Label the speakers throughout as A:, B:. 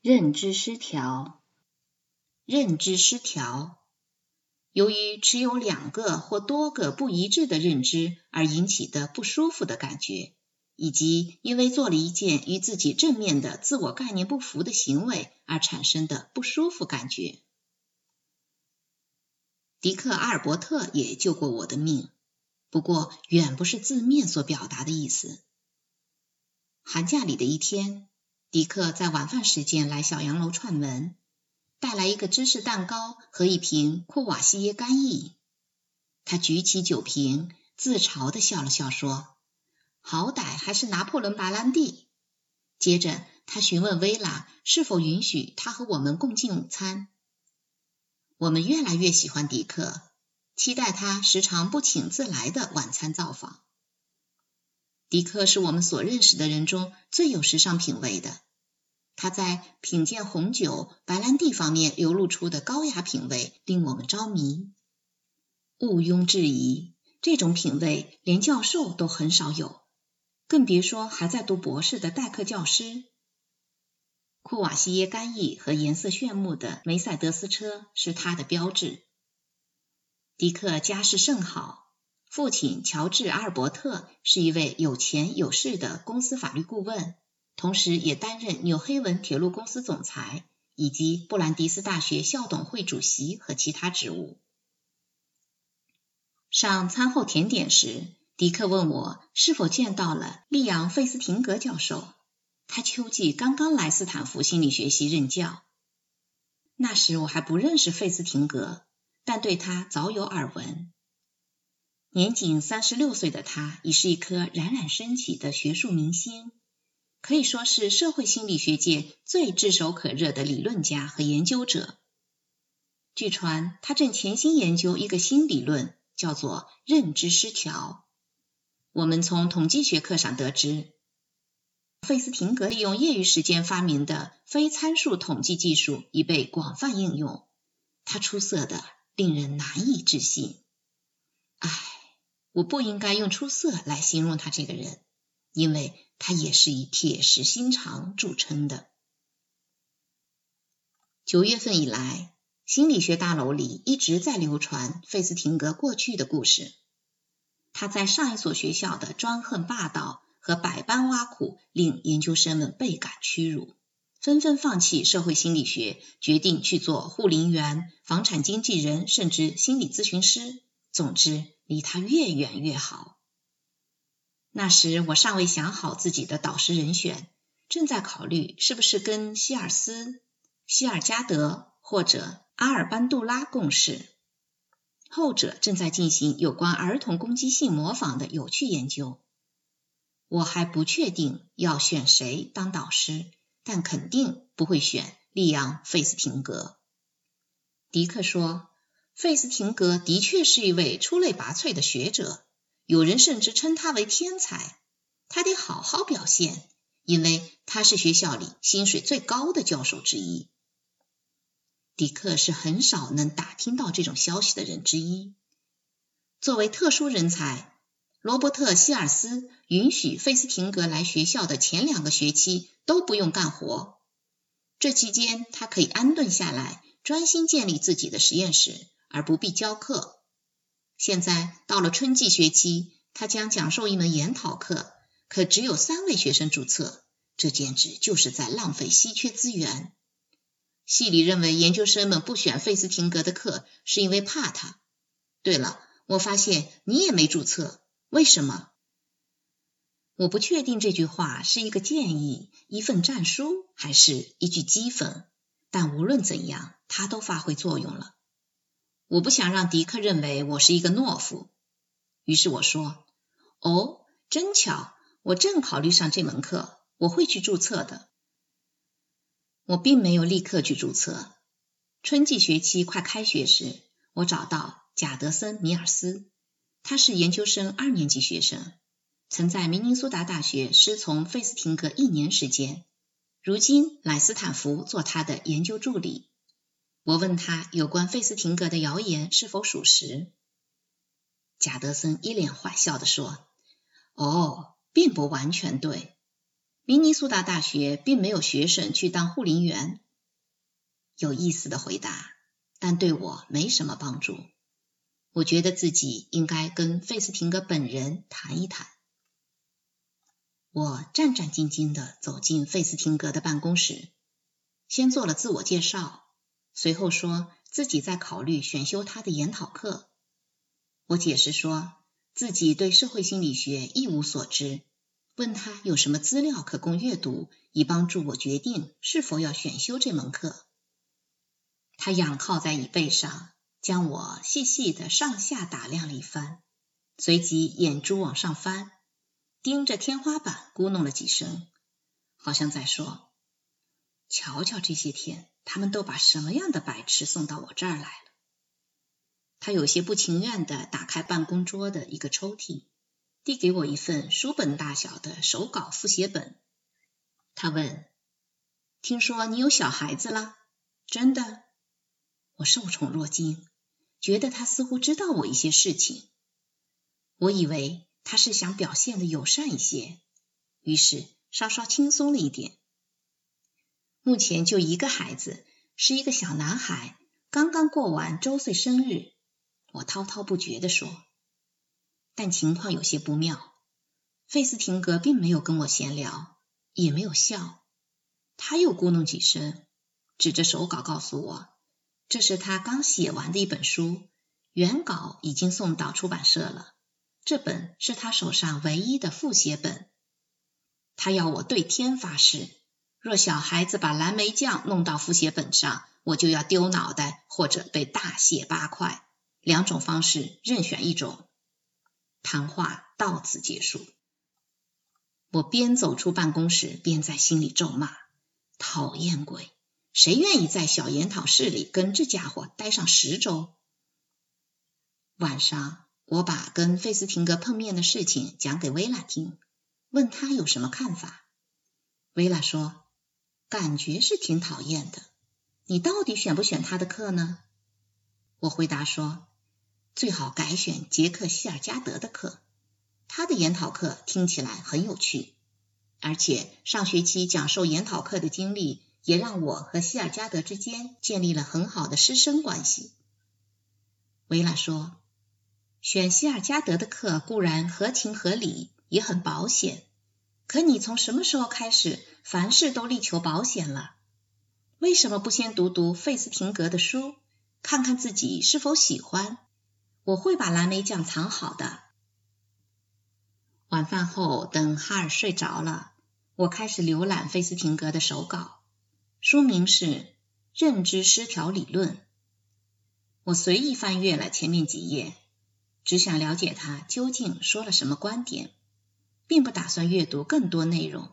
A: 认知失调，认知失调，由于持有两个或多个不一致的认知而引起的不舒服的感觉，以及因为做了一件与自己正面的自我概念不符的行为而产生的不舒服感觉。迪克·阿尔伯特也救过我的命，不过远不是字面所表达的意思。寒假里的一天。迪克在晚饭时间来小洋楼串门，带来一个芝士蛋糕和一瓶库瓦西耶干邑。他举起酒瓶，自嘲的笑了笑，说：“好歹还是拿破仑白兰地。”接着，他询问薇拉是否允许他和我们共进午餐。我们越来越喜欢迪克，期待他时常不请自来的晚餐造访。迪克是我们所认识的人中最有时尚品味的。他在品鉴红酒、白兰地方面流露出的高雅品味令我们着迷。毋庸置疑，这种品味连教授都很少有，更别说还在读博士的代课教师。库瓦西耶干邑和颜色炫目的梅赛德斯车是他的标志。迪克家世甚好。父亲乔治·阿尔伯特是一位有钱有势的公司法律顾问，同时也担任纽黑文铁路公司总裁以及布兰迪斯大学校董会主席和其他职务。上餐后甜点时，迪克问我是否见到了利昂·费斯廷格教授。他秋季刚刚来斯坦福心理学系任教。那时我还不认识费斯廷格，但对他早有耳闻。年仅三十六岁的他，已是一颗冉冉升起的学术明星，可以说是社会心理学界最炙手可热的理论家和研究者。据传，他正潜心研究一个新理论，叫做认知失调。我们从统计学课上得知，费斯廷格利用业余时间发明的非参数统计技术已被广泛应用。他出色的令人难以置信。唉。我不应该用出色来形容他这个人，因为他也是以铁石心肠著称的。九月份以来，心理学大楼里一直在流传费斯廷格过去的故事。他在上一所学校的专横霸道和百般挖苦，令研究生们倍感屈辱，纷纷放弃社会心理学，决定去做护林员、房产经纪人，甚至心理咨询师。总之。离他越远越好。那时我尚未想好自己的导师人选，正在考虑是不是跟希尔斯、希尔加德或者阿尔班杜拉共事。后者正在进行有关儿童攻击性模仿的有趣研究。我还不确定要选谁当导师，但肯定不会选利昂·费斯廷格。迪克说。费斯廷格的确是一位出类拔萃的学者，有人甚至称他为天才。他得好好表现，因为他是学校里薪水最高的教授之一。迪克是很少能打听到这种消息的人之一。作为特殊人才，罗伯特·希尔斯允许费斯廷格来学校的前两个学期都不用干活，这期间他可以安顿下来，专心建立自己的实验室。而不必教课。现在到了春季学期，他将讲授一门研讨课，可只有三位学生注册，这简直就是在浪费稀缺资源。系里认为研究生们不选费斯廷格的课，是因为怕他。对了，我发现你也没注册，为什么？我不确定这句话是一个建议、一份战书，还是一句讥讽，但无论怎样，它都发挥作用了。我不想让迪克认为我是一个懦夫，于是我说：“哦，真巧，我正考虑上这门课，我会去注册的。”我并没有立刻去注册。春季学期快开学时，我找到贾德森·米尔斯，他是研究生二年级学生，曾在明尼苏达大学师从费斯廷格一年时间，如今来斯坦福做他的研究助理。我问他有关费斯廷格的谣言是否属实，贾德森一脸坏笑地说：“哦，并不完全对。明尼苏达大学并没有学生去当护林员。有意思的回答，但对我没什么帮助。我觉得自己应该跟费斯廷格本人谈一谈。我战战兢兢地走进费斯廷格的办公室，先做了自我介绍，随后说自己在考虑选修他的研讨课。我解释说自己对社会心理学一无所知，问他有什么资料可供阅读，以帮助我决定是否要选修这门课。他仰靠在椅背上。将我细细的上下打量了一番，随即眼珠往上翻，盯着天花板咕哝了几声，好像在说：“瞧瞧这些天，他们都把什么样的白痴送到我这儿来了。”他有些不情愿的打开办公桌的一个抽屉，递给我一份书本大小的手稿复写本。他问：“听说你有小孩子了？真的？”我受宠若惊。觉得他似乎知道我一些事情，我以为他是想表现的友善一些，于是稍稍轻松了一点。目前就一个孩子，是一个小男孩，刚刚过完周岁生日。我滔滔不绝地说，但情况有些不妙。费斯廷格并没有跟我闲聊，也没有笑，他又咕哝几声，指着手稿告诉我。这是他刚写完的一本书，原稿已经送到出版社了。这本是他手上唯一的复写本。他要我对天发誓，若小孩子把蓝莓酱弄到复写本上，我就要丢脑袋或者被大卸八块，两种方式任选一种。谈话到此结束。我边走出办公室，边在心里咒骂：讨厌鬼！谁愿意在小研讨室里跟这家伙待上十周？晚上，我把跟费斯廷格碰面的事情讲给薇拉听，问他有什么看法。薇拉说：“感觉是挺讨厌的。你到底选不选他的课呢？”我回答说：“最好改选杰克希尔加德的课，他的研讨课听起来很有趣，而且上学期讲授研讨课的经历。”也让我和希尔加德之间建立了很好的师生关系。维拉说：“选希尔加德的课固然合情合理，也很保险。可你从什么时候开始，凡事都力求保险了？为什么不先读读费斯廷格的书，看看自己是否喜欢？我会把蓝莓酱藏好的。”晚饭后，等哈尔睡着了，我开始浏览费斯廷格的手稿。书名是《认知失调理论》。我随意翻阅了前面几页，只想了解他究竟说了什么观点，并不打算阅读更多内容。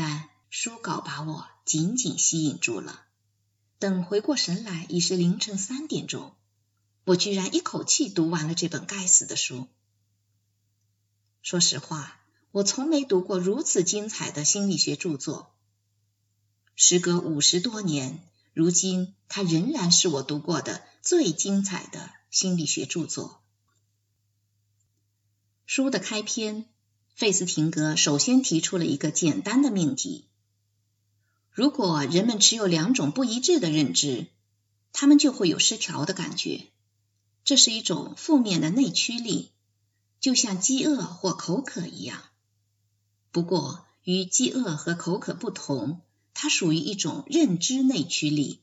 A: 但书稿把我紧紧吸引住了。等回过神来，已是凌晨三点钟。我居然一口气读完了这本该死的书。说实话，我从没读过如此精彩的心理学著作。时隔五十多年，如今它仍然是我读过的最精彩的心理学著作。书的开篇，费斯廷格首先提出了一个简单的命题：如果人们持有两种不一致的认知，他们就会有失调的感觉。这是一种负面的内驱力，就像饥饿或口渴一样。不过，与饥饿和口渴不同。它属于一种认知内驱力，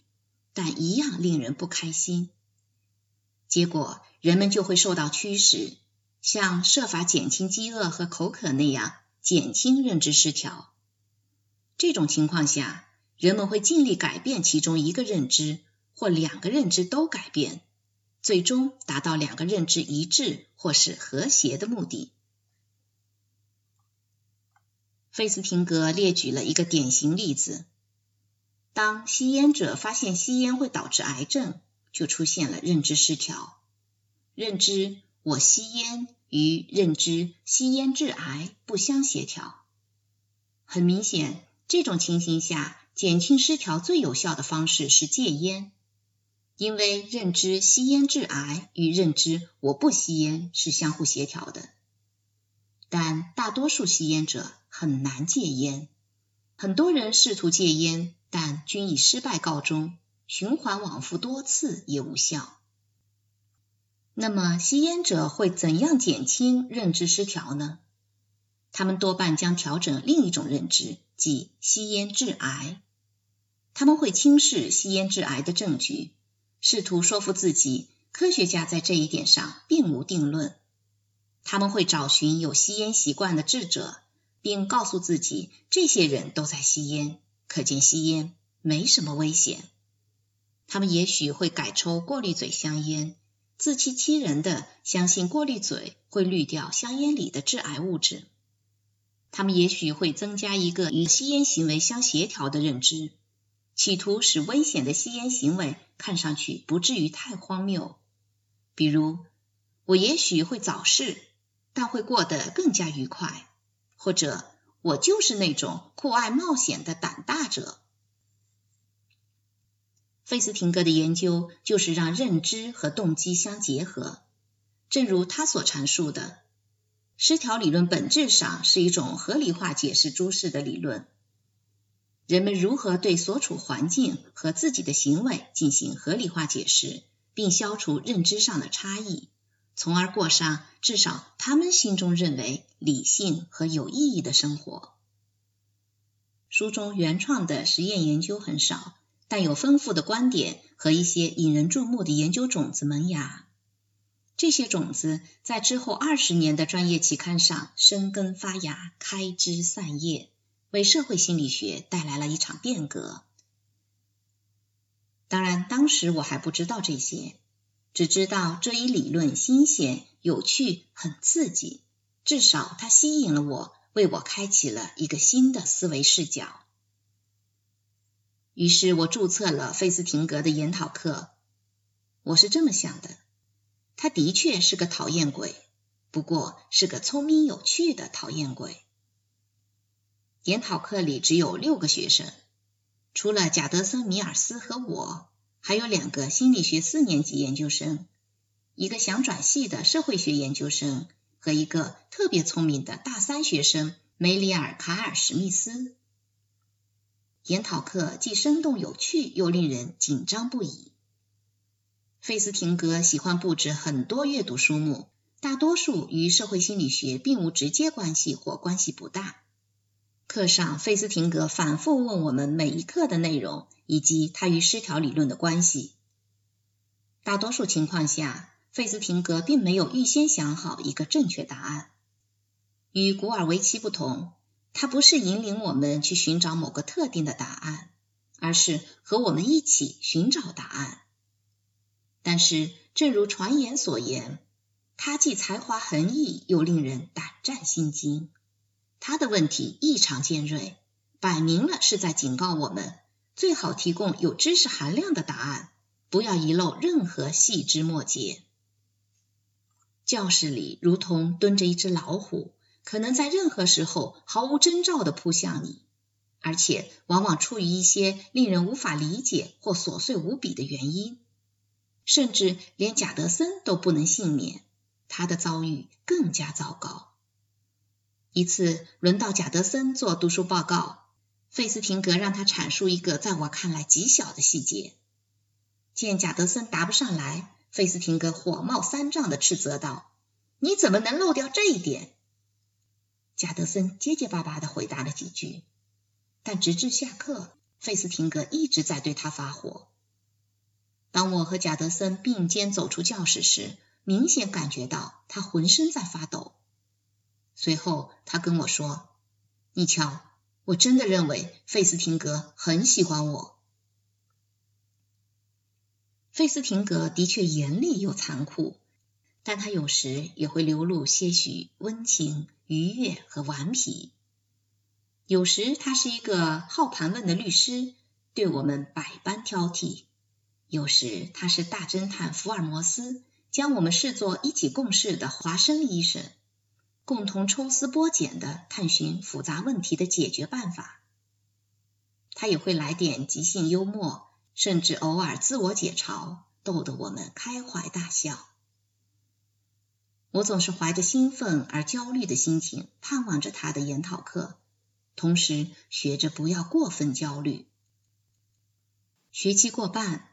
A: 但一样令人不开心。结果，人们就会受到驱使，像设法减轻饥饿和口渴那样减轻认知失调。这种情况下，人们会尽力改变其中一个认知，或两个认知都改变，最终达到两个认知一致或是和谐的目的。费斯廷格列举了一个典型例子：当吸烟者发现吸烟会导致癌症，就出现了认知失调。认知我吸烟与认知吸烟致癌不相协调。很明显，这种情形下，减轻失调最有效的方式是戒烟，因为认知吸烟致癌与认知我不吸烟是相互协调的。但大多数吸烟者很难戒烟。很多人试图戒烟，但均以失败告终，循环往复多次也无效。那么，吸烟者会怎样减轻认知失调呢？他们多半将调整另一种认知，即吸烟致癌。他们会轻视吸烟致癌的证据，试图说服自己，科学家在这一点上并无定论。他们会找寻有吸烟习惯的智者，并告诉自己，这些人都在吸烟，可见吸烟没什么危险。他们也许会改抽过滤嘴香烟。自欺欺人的相信过滤嘴会滤掉香烟里的致癌物质，他们也许会增加一个与吸烟行为相协调的认知，企图使危险的吸烟行为看上去不至于太荒谬。比如，我也许会早逝，但会过得更加愉快，或者我就是那种酷爱冒险的胆大者。费斯廷格的研究就是让认知和动机相结合。正如他所阐述的，失调理论本质上是一种合理化解释诸事的理论。人们如何对所处环境和自己的行为进行合理化解释，并消除认知上的差异，从而过上至少他们心中认为理性和有意义的生活。书中原创的实验研究很少。但有丰富的观点和一些引人注目的研究种子萌芽，这些种子在之后二十年的专业期刊上生根发芽、开枝散叶，为社会心理学带来了一场变革。当然，当时我还不知道这些，只知道这一理论新鲜、有趣、很刺激，至少它吸引了我，为我开启了一个新的思维视角。于是我注册了费斯廷格的研讨课。我是这么想的：他的确是个讨厌鬼，不过是个聪明有趣的讨厌鬼。研讨课里只有六个学生，除了贾德森·米尔斯和我，还有两个心理学四年级研究生，一个想转系的社会学研究生和一个特别聪明的大三学生梅里尔·卡尔·史密斯。研讨课既生动有趣，又令人紧张不已。费斯廷格喜欢布置很多阅读书目，大多数与社会心理学并无直接关系或关系不大。课上，费斯廷格反复问我们每一课的内容以及它与失调理论的关系。大多数情况下，费斯廷格并没有预先想好一个正确答案。与古尔维奇不同。他不是引领我们去寻找某个特定的答案，而是和我们一起寻找答案。但是，正如传言所言，他既才华横溢，又令人胆战心惊。他的问题异常尖锐，摆明了是在警告我们：最好提供有知识含量的答案，不要遗漏任何细枝末节。教室里如同蹲着一只老虎。可能在任何时候毫无征兆的扑向你，而且往往出于一些令人无法理解或琐碎无比的原因，甚至连贾德森都不能幸免，他的遭遇更加糟糕。一次轮到贾德森做读书报告，费斯廷格让他阐述一个在我看来极小的细节。见贾德森答不上来，费斯廷格火冒三丈的斥责道：“你怎么能漏掉这一点？”贾德森结结巴巴的回答了几句，但直至下课，费斯廷格一直在对他发火。当我和贾德森并肩走出教室时，明显感觉到他浑身在发抖。随后，他跟我说：“你瞧，我真的认为费斯廷格很喜欢我。”费斯廷格的确严厉又残酷。但他有时也会流露些许温情、愉悦和顽皮。有时他是一个好盘问的律师，对我们百般挑剔；有时他是大侦探福尔摩斯，将我们视作一起共事的华生医生，共同抽丝剥茧的探寻复杂问题的解决办法。他也会来点即兴幽默，甚至偶尔自我解嘲，逗得我们开怀大笑。我总是怀着兴奋而焦虑的心情，盼望着他的研讨课，同时学着不要过分焦虑。学期过半，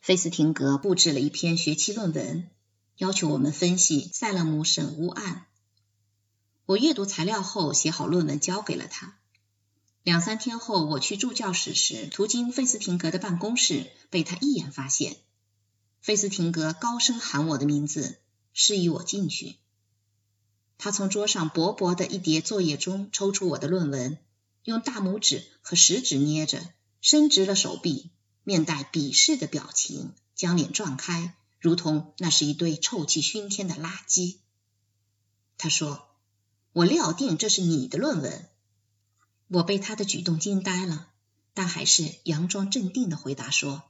A: 费斯廷格布置了一篇学期论文，要求我们分析塞勒姆审巫案。我阅读材料后，写好论文交给了他。两三天后，我去助教室时，途经费斯廷格的办公室，被他一眼发现。费斯廷格高声喊我的名字，示意我进去。他从桌上薄薄的一叠作业中抽出我的论文，用大拇指和食指捏着，伸直了手臂，面带鄙视的表情，将脸转开，如同那是一堆臭气熏天的垃圾。他说：“我料定这是你的论文。”我被他的举动惊呆了，但还是佯装镇定的回答说。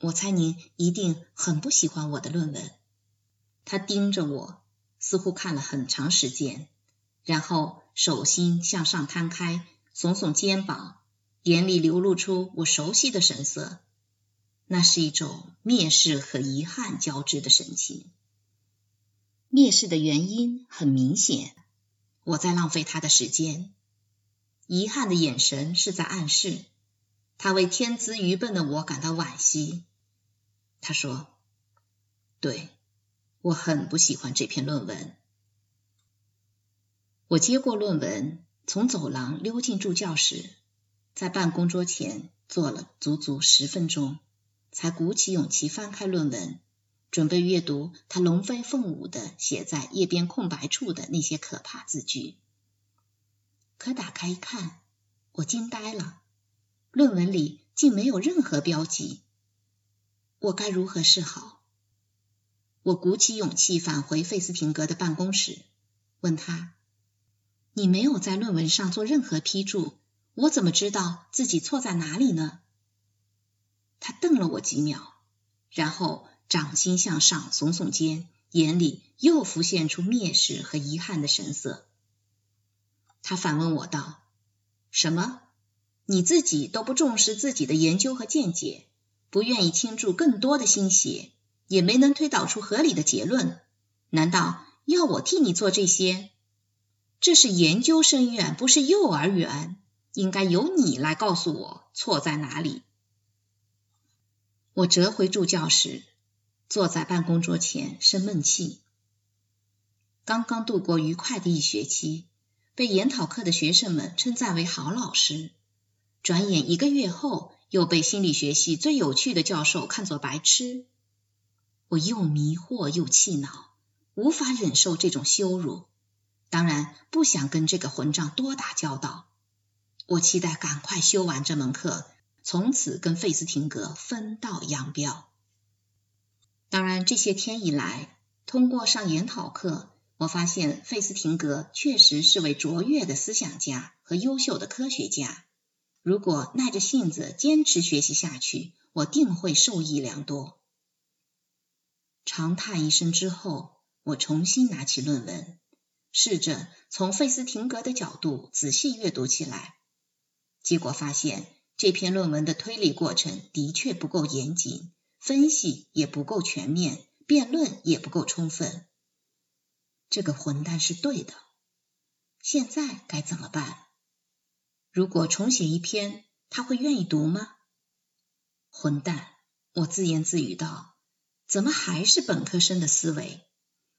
A: 我猜您一定很不喜欢我的论文。他盯着我，似乎看了很长时间，然后手心向上摊开，耸耸肩膀，眼里流露出我熟悉的神色。那是一种蔑视和遗憾交织的神情。蔑视的原因很明显，我在浪费他的时间。遗憾的眼神是在暗示，他为天资愚笨的我感到惋惜。他说：“对，我很不喜欢这篇论文。”我接过论文，从走廊溜进助教室，在办公桌前坐了足足十分钟，才鼓起勇气翻开论文，准备阅读他龙飞凤舞的写在页边空白处的那些可怕字句。可打开一看，我惊呆了，论文里竟没有任何标记。我该如何是好？我鼓起勇气返回费斯廷格的办公室，问他：“你没有在论文上做任何批注，我怎么知道自己错在哪里呢？”他瞪了我几秒，然后掌心向上耸耸肩，眼里又浮现出蔑视和遗憾的神色。他反问我道：“什么？你自己都不重视自己的研究和见解？”不愿意倾注更多的心血，也没能推导出合理的结论。难道要我替你做这些？这是研究生院，不是幼儿园，应该由你来告诉我错在哪里。我折回助教室，坐在办公桌前生闷气。刚刚度过愉快的一学期，被研讨课的学生们称赞为好老师。转眼一个月后。又被心理学系最有趣的教授看作白痴，我又迷惑又气恼，无法忍受这种羞辱，当然不想跟这个混账多打交道。我期待赶快修完这门课，从此跟费斯廷格分道扬镳。当然，这些天以来，通过上研讨课，我发现费斯廷格确实是位卓越的思想家和优秀的科学家。如果耐着性子坚持学习下去，我定会受益良多。长叹一声之后，我重新拿起论文，试着从费斯廷格的角度仔细阅读起来。结果发现，这篇论文的推理过程的确不够严谨，分析也不够全面，辩论也不够充分。这个混蛋是对的，现在该怎么办？如果重写一篇，他会愿意读吗？混蛋！我自言自语道：“怎么还是本科生的思维？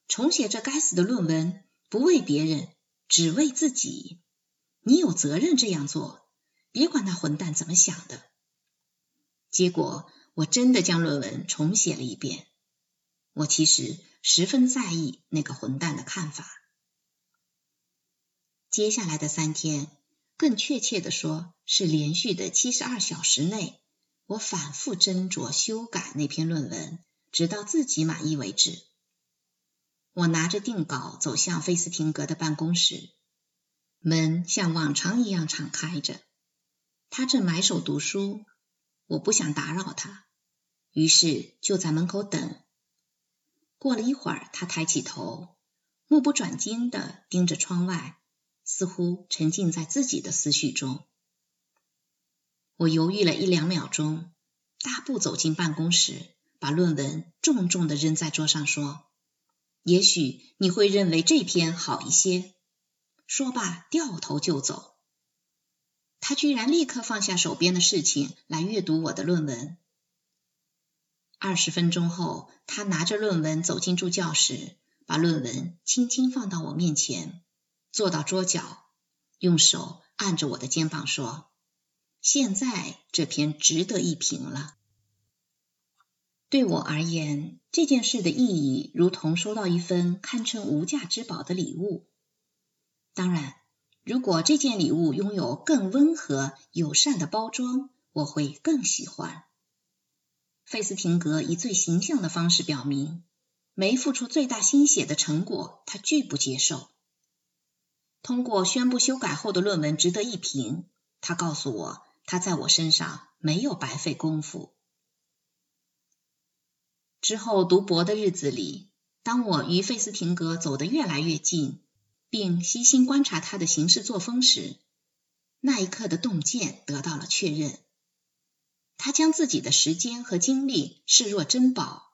A: 重写这该死的论文，不为别人，只为自己。你有责任这样做，别管那混蛋怎么想的。”结果，我真的将论文重写了一遍。我其实十分在意那个混蛋的看法。接下来的三天。更确切的说，是连续的七十二小时内，我反复斟酌修改那篇论文，直到自己满意为止。我拿着定稿走向费斯廷格的办公室，门像往常一样敞开着。他正埋首读书，我不想打扰他，于是就在门口等。过了一会儿，他抬起头，目不转睛的盯着窗外。似乎沉浸在自己的思绪中。我犹豫了一两秒钟，大步走进办公室，把论文重重的扔在桌上，说：“也许你会认为这篇好一些。说罢，掉头就走。他居然立刻放下手边的事情来阅读我的论文。二十分钟后，他拿着论文走进助教室，把论文轻轻放到我面前，坐到桌角，用手按着我的肩膀说：“现在这篇值得一评了。”对我而言，这件事的意义如同收到一份堪称无价之宝的礼物。当然，如果这件礼物拥有更温和友善的包装，我会更喜欢。费斯廷格以最形象的方式表明，没付出最大心血的成果，他拒不接受。通过宣布修改后的论文值得一评，他告诉我，他在我身上没有白费功夫。之后读博的日子里，当我与费斯廷格走得越来越近，并细心观察他的行事作风时，那一刻的洞见得到了确认。他将自己的时间和精力视若珍宝。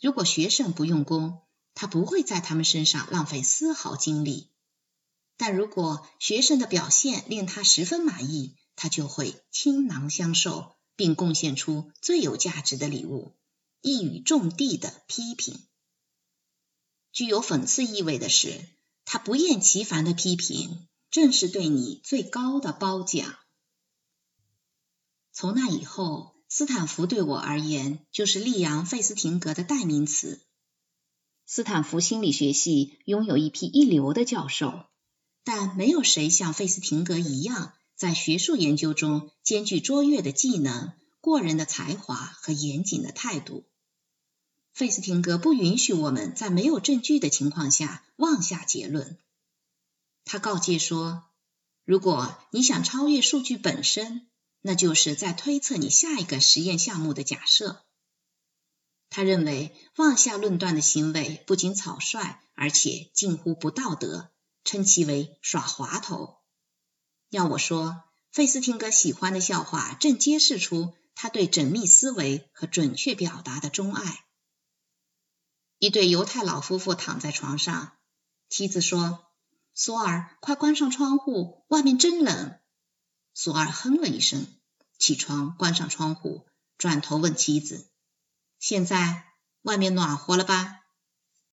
A: 如果学生不用功，他不会在他们身上浪费丝毫精力；但如果学生的表现令他十分满意，他就会倾囊相授，并贡献出最有价值的礼物——一语中的的批评。具有讽刺意味的是，他不厌其烦的批评，正是对你最高的褒奖。从那以后，斯坦福对我而言就是利扬·费斯廷格的代名词。斯坦福心理学系拥有一批一流的教授，但没有谁像费斯廷格一样，在学术研究中兼具卓越的技能、过人的才华和严谨的态度。费斯廷格不允许我们在没有证据的情况下妄下结论。他告诫说：“如果你想超越数据本身，”那就是在推测你下一个实验项目的假设。他认为妄下论断的行为不仅草率，而且近乎不道德，称其为耍滑头。要我说，费斯汀格喜欢的笑话正揭示出他对缜密思维和准确表达的钟爱。一对犹太老夫妇躺在床上，妻子说：“索尔，快关上窗户，外面真冷。”索尔哼了一声，起床，关上窗户，转头问妻子：“现在外面暖和了吧？”